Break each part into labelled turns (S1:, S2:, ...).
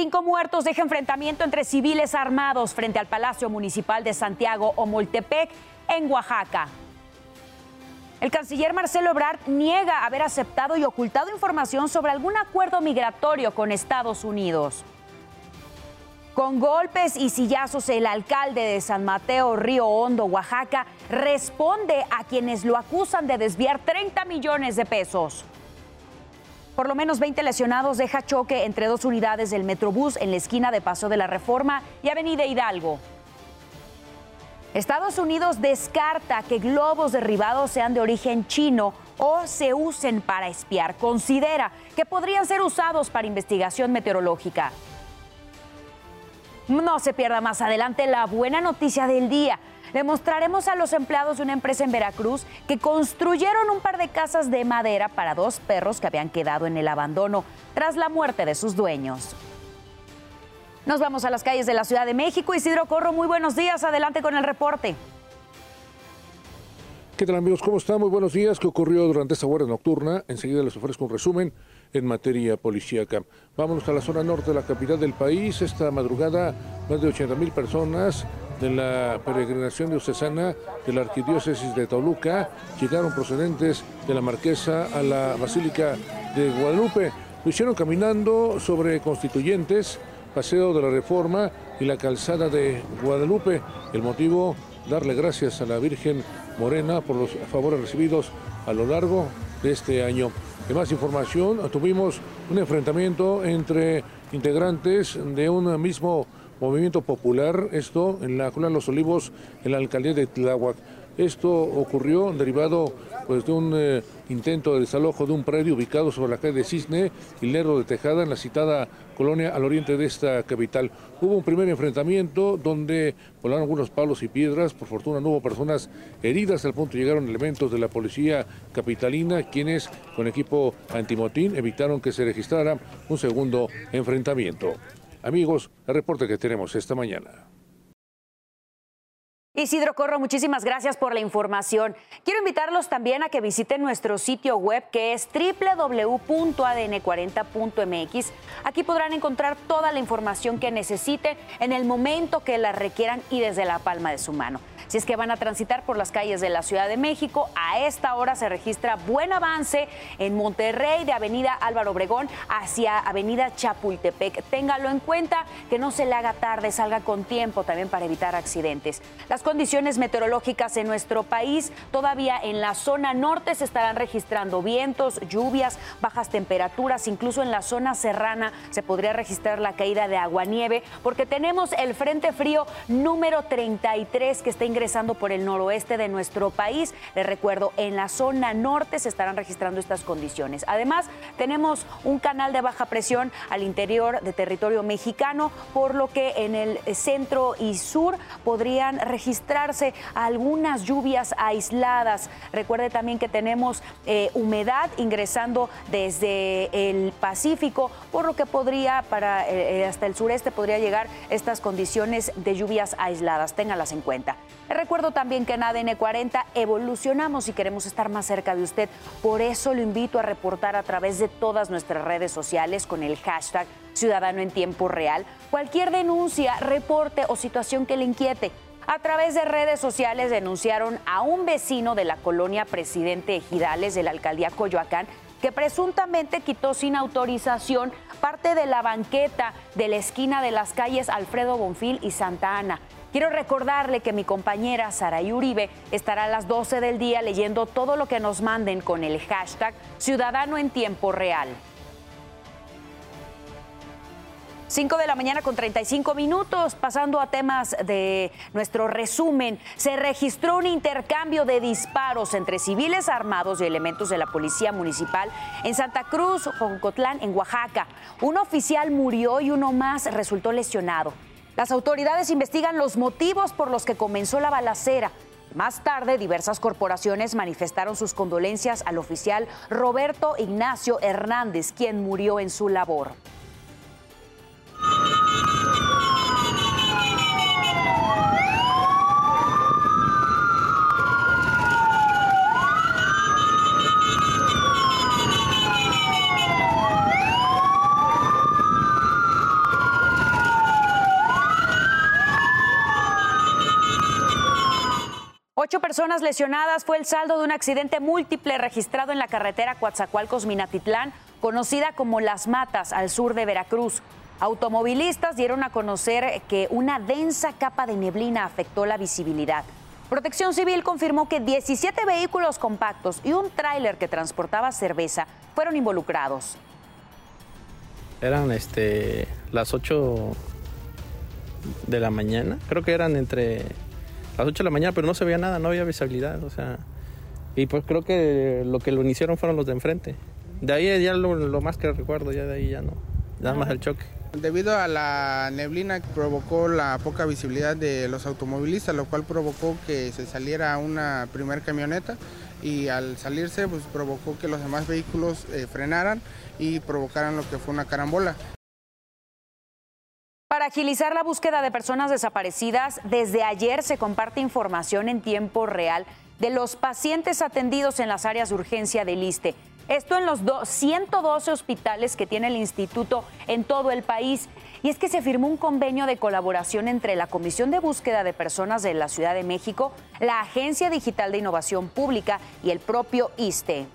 S1: Cinco muertos deja enfrentamiento entre civiles armados frente al Palacio Municipal de Santiago o Moltepec, en Oaxaca. El canciller Marcelo Ebrard niega haber aceptado y ocultado información sobre algún acuerdo migratorio con Estados Unidos. Con golpes y sillazos, el alcalde de San Mateo, Río Hondo, Oaxaca, responde a quienes lo acusan de desviar 30 millones de pesos. Por lo menos 20 lesionados deja choque entre dos unidades del Metrobús en la esquina de Paso de la Reforma y Avenida Hidalgo. Estados Unidos descarta que globos derribados sean de origen chino o se usen para espiar. Considera que podrían ser usados para investigación meteorológica. No se pierda más adelante la buena noticia del día. Le mostraremos a los empleados de una empresa en Veracruz que construyeron un par de casas de madera para dos perros que habían quedado en el abandono tras la muerte de sus dueños. Nos vamos a las calles de la Ciudad de México. Isidro Corro, muy buenos días. Adelante con el reporte.
S2: ¿Qué tal amigos? ¿Cómo están? Muy buenos días. ¿Qué ocurrió durante esta guardia nocturna? Enseguida les ofrezco un resumen en materia policíaca. Vámonos a la zona norte de la capital del país. Esta madrugada, más de 80 mil personas de la peregrinación diocesana de la Arquidiócesis de Toluca llegaron procedentes de la Marquesa a la Basílica de Guadalupe. Lo hicieron caminando sobre constituyentes, Paseo de la Reforma y la Calzada de Guadalupe. El motivo, darle gracias a la Virgen Morena por los favores recibidos a lo largo de este año. De más información, tuvimos un enfrentamiento entre integrantes de un mismo movimiento popular, esto en la Colonia Los Olivos, en la alcaldía de Tláhuac. Esto ocurrió derivado pues, de un eh, intento de desalojo de un predio ubicado sobre la calle de Cisne y Lerdo de Tejada, en la citada colonia al oriente de esta capital. Hubo un primer enfrentamiento donde volaron algunos palos y piedras. Por fortuna no hubo personas heridas, al punto llegaron elementos de la policía capitalina, quienes con equipo antimotín evitaron que se registrara un segundo enfrentamiento. Amigos, el reporte que tenemos esta mañana.
S1: Isidro Corro, muchísimas gracias por la información. Quiero invitarlos también a que visiten nuestro sitio web que es www.adn40.mx. Aquí podrán encontrar toda la información que necesiten en el momento que la requieran y desde la palma de su mano. Si es que van a transitar por las calles de la Ciudad de México, a esta hora se registra buen avance en Monterrey de Avenida Álvaro Obregón hacia Avenida Chapultepec. Téngalo en cuenta, que no se le haga tarde, salga con tiempo también para evitar accidentes. Las condiciones meteorológicas en nuestro país, todavía en la zona norte se estarán registrando vientos, lluvias, bajas temperaturas, incluso en la zona serrana se podría registrar la caída de agua-nieve, porque tenemos el Frente Frío número 33 que está ingresando por el noroeste de nuestro país. Les recuerdo, en la zona norte se estarán registrando estas condiciones. Además, tenemos un canal de baja presión al interior de territorio mexicano, por lo que en el centro y sur podrían registrarse algunas lluvias aisladas. Recuerde también que tenemos eh, humedad ingresando desde el Pacífico, por lo que podría para eh, hasta el sureste podría llegar estas condiciones de lluvias aisladas. Téngalas en cuenta. Recuerdo también que en ADN 40 evolucionamos y queremos estar más cerca de usted. Por eso lo invito a reportar a través de todas nuestras redes sociales con el hashtag Ciudadano en Tiempo Real cualquier denuncia, reporte o situación que le inquiete. A través de redes sociales denunciaron a un vecino de la colonia Presidente Ejidales de la alcaldía Coyoacán que presuntamente quitó sin autorización parte de la banqueta de la esquina de las calles Alfredo Bonfil y Santa Ana. Quiero recordarle que mi compañera Saray Uribe estará a las 12 del día leyendo todo lo que nos manden con el hashtag Ciudadano en Tiempo Real. 5 de la mañana con 35 minutos, pasando a temas de nuestro resumen. Se registró un intercambio de disparos entre civiles armados y elementos de la Policía Municipal en Santa Cruz, Joncotlán, en Oaxaca. Un oficial murió y uno más resultó lesionado. Las autoridades investigan los motivos por los que comenzó la balacera. Más tarde, diversas corporaciones manifestaron sus condolencias al oficial Roberto Ignacio Hernández, quien murió en su labor. Ocho personas lesionadas fue el saldo de un accidente múltiple registrado en la carretera Coatzacoalcos-Minatitlán, conocida como Las Matas, al sur de Veracruz. Automovilistas dieron a conocer que una densa capa de neblina afectó la visibilidad. Protección Civil confirmó que 17 vehículos compactos y un tráiler que transportaba cerveza fueron involucrados.
S3: Eran este, las 8 de la mañana, creo que eran entre las 8 de la mañana, pero no se veía nada, no había visibilidad, o sea, y pues creo que lo que lo iniciaron fueron los de enfrente. De ahí ya lo, más que recuerdo, ya de ahí ya no, nada más el choque.
S4: Debido a la neblina provocó la poca visibilidad de los automovilistas, lo cual provocó que se saliera una primer camioneta y al salirse pues provocó que los demás vehículos eh, frenaran y provocaran lo que fue una carambola.
S1: Para agilizar la búsqueda de personas desaparecidas, desde ayer se comparte información en tiempo real de los pacientes atendidos en las áreas de urgencia del ISTE. Esto en los 112 hospitales que tiene el instituto en todo el país. Y es que se firmó un convenio de colaboración entre la Comisión de Búsqueda de Personas de la Ciudad de México, la Agencia Digital de Innovación Pública y el propio ISTE.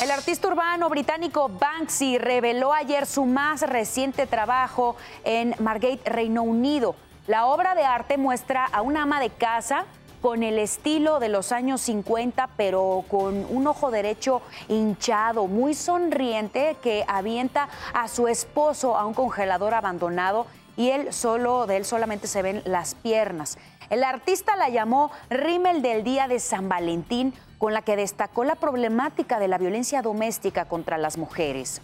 S1: El artista urbano británico Banksy reveló ayer su más reciente trabajo en Margate, Reino Unido. La obra de arte muestra a una ama de casa con el estilo de los años 50, pero con un ojo derecho hinchado, muy sonriente, que avienta a su esposo a un congelador abandonado y él solo, de él solamente se ven las piernas. El artista la llamó Rímel del Día de San Valentín, con la que destacó la problemática de la violencia doméstica contra las mujeres.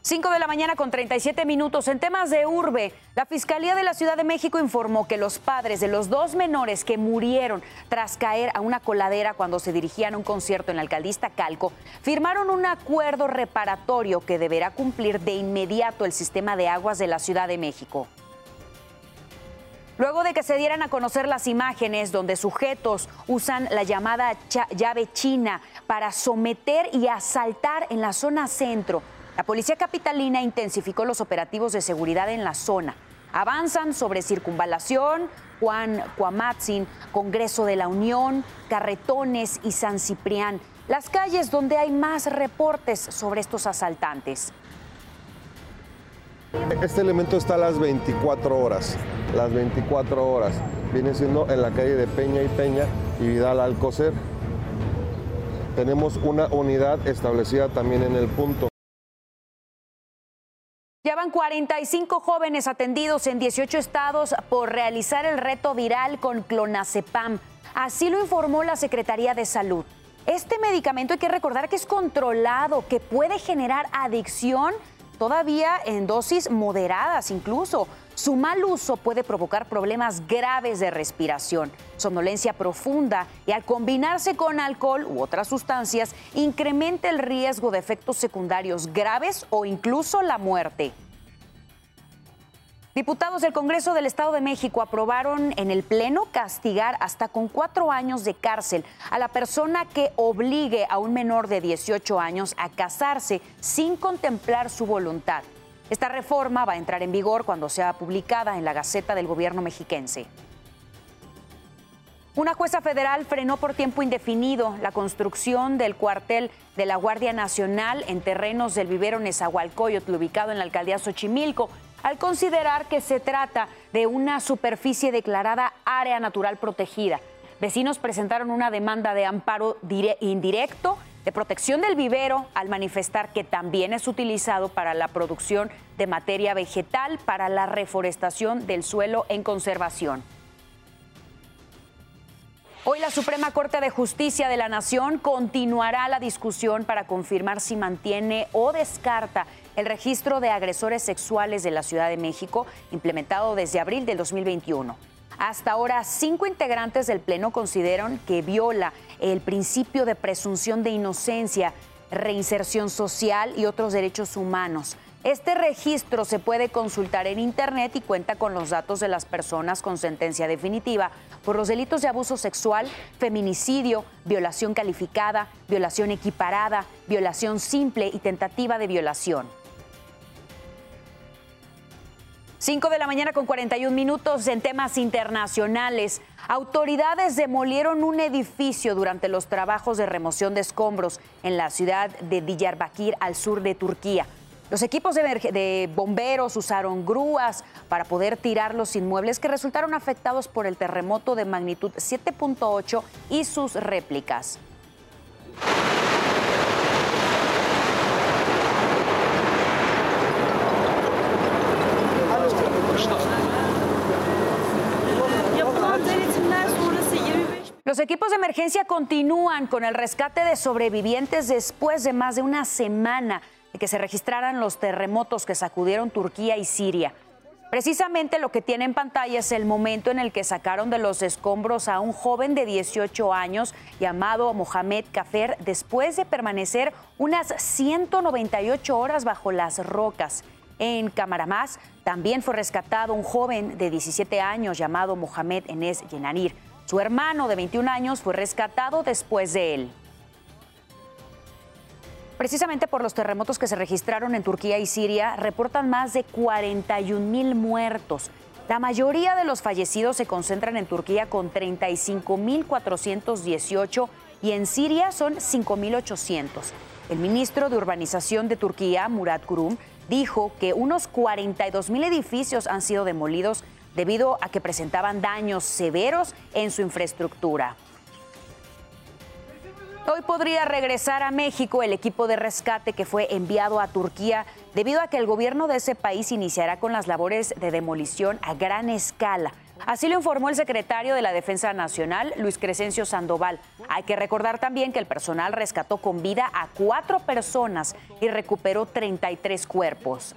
S1: 5 de la mañana con 37 minutos. En temas de urbe, la Fiscalía de la Ciudad de México informó que los padres de los dos menores que murieron tras caer a una coladera cuando se dirigían a un concierto en la alcaldista Calco firmaron un acuerdo reparatorio que deberá cumplir de inmediato el sistema de aguas de la Ciudad de México. Luego de que se dieran a conocer las imágenes donde sujetos usan la llamada llave china para someter y asaltar en la zona centro la policía capitalina intensificó los operativos de seguridad en la zona. Avanzan sobre circunvalación, Juan Cuamatzin, Congreso de la Unión, Carretones y San Ciprián, las calles donde hay más reportes sobre estos asaltantes.
S5: Este elemento está a las 24 horas, las 24 horas. Viene siendo en la calle de Peña y Peña y Vidal Alcocer. Tenemos una unidad establecida también en el punto.
S1: Ya van 45 jóvenes atendidos en 18 estados por realizar el reto viral con clonazepam. Así lo informó la Secretaría de Salud. Este medicamento hay que recordar que es controlado, que puede generar adicción todavía en dosis moderadas incluso. Su mal uso puede provocar problemas graves de respiración, somnolencia profunda y al combinarse con alcohol u otras sustancias incrementa el riesgo de efectos secundarios graves o incluso la muerte. Diputados del Congreso del Estado de México aprobaron en el Pleno castigar hasta con cuatro años de cárcel a la persona que obligue a un menor de 18 años a casarse sin contemplar su voluntad. Esta reforma va a entrar en vigor cuando sea publicada en la Gaceta del Gobierno mexiquense. Una jueza federal frenó por tiempo indefinido la construcción del cuartel de la Guardia Nacional en terrenos del vivero Nezahualcóyotl, ubicado en la alcaldía Xochimilco, al considerar que se trata de una superficie declarada área natural protegida. Vecinos presentaron una demanda de amparo indirecto de protección del vivero al manifestar que también es utilizado para la producción de materia vegetal para la reforestación del suelo en conservación. Hoy la Suprema Corte de Justicia de la Nación continuará la discusión para confirmar si mantiene o descarta el registro de agresores sexuales de la Ciudad de México implementado desde abril del 2021. Hasta ahora, cinco integrantes del Pleno consideran que viola el principio de presunción de inocencia, reinserción social y otros derechos humanos. Este registro se puede consultar en Internet y cuenta con los datos de las personas con sentencia definitiva por los delitos de abuso sexual, feminicidio, violación calificada, violación equiparada, violación simple y tentativa de violación. 5 de la mañana con 41 minutos en temas internacionales. Autoridades demolieron un edificio durante los trabajos de remoción de escombros en la ciudad de Diyarbakir, al sur de Turquía. Los equipos de, bomberos usaron grúas para poder tirar los inmuebles que resultaron afectados por el terremoto de magnitud 7.8 y sus réplicas. Los equipos de emergencia continúan con el rescate de sobrevivientes después de más de una semana que se registraran los terremotos que sacudieron Turquía y Siria. Precisamente lo que tiene en pantalla es el momento en el que sacaron de los escombros a un joven de 18 años llamado Mohamed Kafer después de permanecer unas 198 horas bajo las rocas. En Camaramás también fue rescatado un joven de 17 años llamado Mohamed Enes Yenanir. Su hermano de 21 años fue rescatado después de él. Precisamente por los terremotos que se registraron en Turquía y Siria, reportan más de 41 mil muertos. La mayoría de los fallecidos se concentran en Turquía con 35.418 y en Siria son 5.800. El ministro de Urbanización de Turquía, Murat Kurum, dijo que unos 42 mil edificios han sido demolidos debido a que presentaban daños severos en su infraestructura. Hoy podría regresar a México el equipo de rescate que fue enviado a Turquía debido a que el gobierno de ese país iniciará con las labores de demolición a gran escala. Así lo informó el secretario de la Defensa Nacional, Luis Crescencio Sandoval. Hay que recordar también que el personal rescató con vida a cuatro personas y recuperó 33 cuerpos.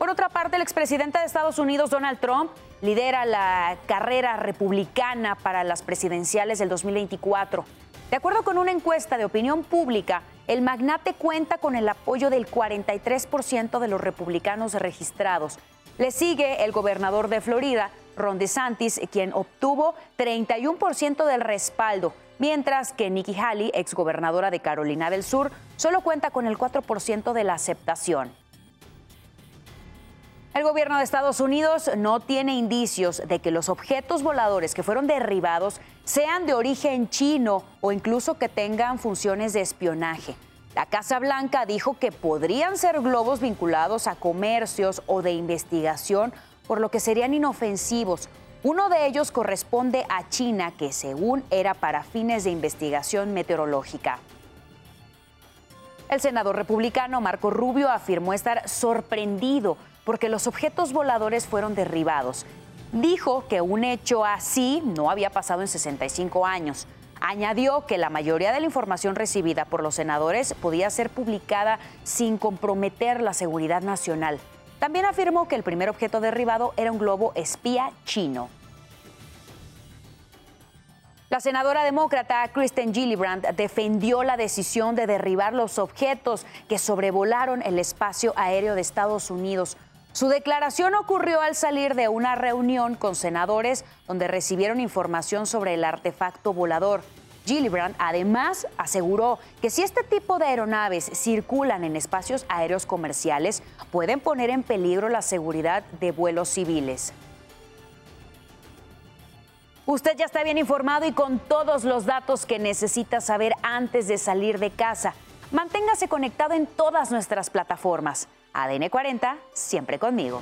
S1: Por otra parte, el expresidente de Estados Unidos, Donald Trump, lidera la carrera republicana para las presidenciales del 2024. De acuerdo con una encuesta de opinión pública, el magnate cuenta con el apoyo del 43% de los republicanos registrados. Le sigue el gobernador de Florida, Ron DeSantis, quien obtuvo 31% del respaldo, mientras que Nikki Haley, exgobernadora de Carolina del Sur, solo cuenta con el 4% de la aceptación. El gobierno de Estados Unidos no tiene indicios de que los objetos voladores que fueron derribados sean de origen chino o incluso que tengan funciones de espionaje. La Casa Blanca dijo que podrían ser globos vinculados a comercios o de investigación, por lo que serían inofensivos. Uno de ellos corresponde a China, que según era para fines de investigación meteorológica. El senador republicano Marco Rubio afirmó estar sorprendido porque los objetos voladores fueron derribados. Dijo que un hecho así no había pasado en 65 años. Añadió que la mayoría de la información recibida por los senadores podía ser publicada sin comprometer la seguridad nacional. También afirmó que el primer objeto derribado era un globo espía chino. La senadora demócrata Kristen Gillibrand defendió la decisión de derribar los objetos que sobrevolaron el espacio aéreo de Estados Unidos su declaración ocurrió al salir de una reunión con senadores donde recibieron información sobre el artefacto volador. Gillibrand además aseguró que si este tipo de aeronaves circulan en espacios aéreos comerciales, pueden poner en peligro la seguridad de vuelos civiles. Usted ya está bien informado y con todos los datos que necesita saber antes de salir de casa. Manténgase conectado en todas nuestras plataformas. ADN 40, siempre conmigo.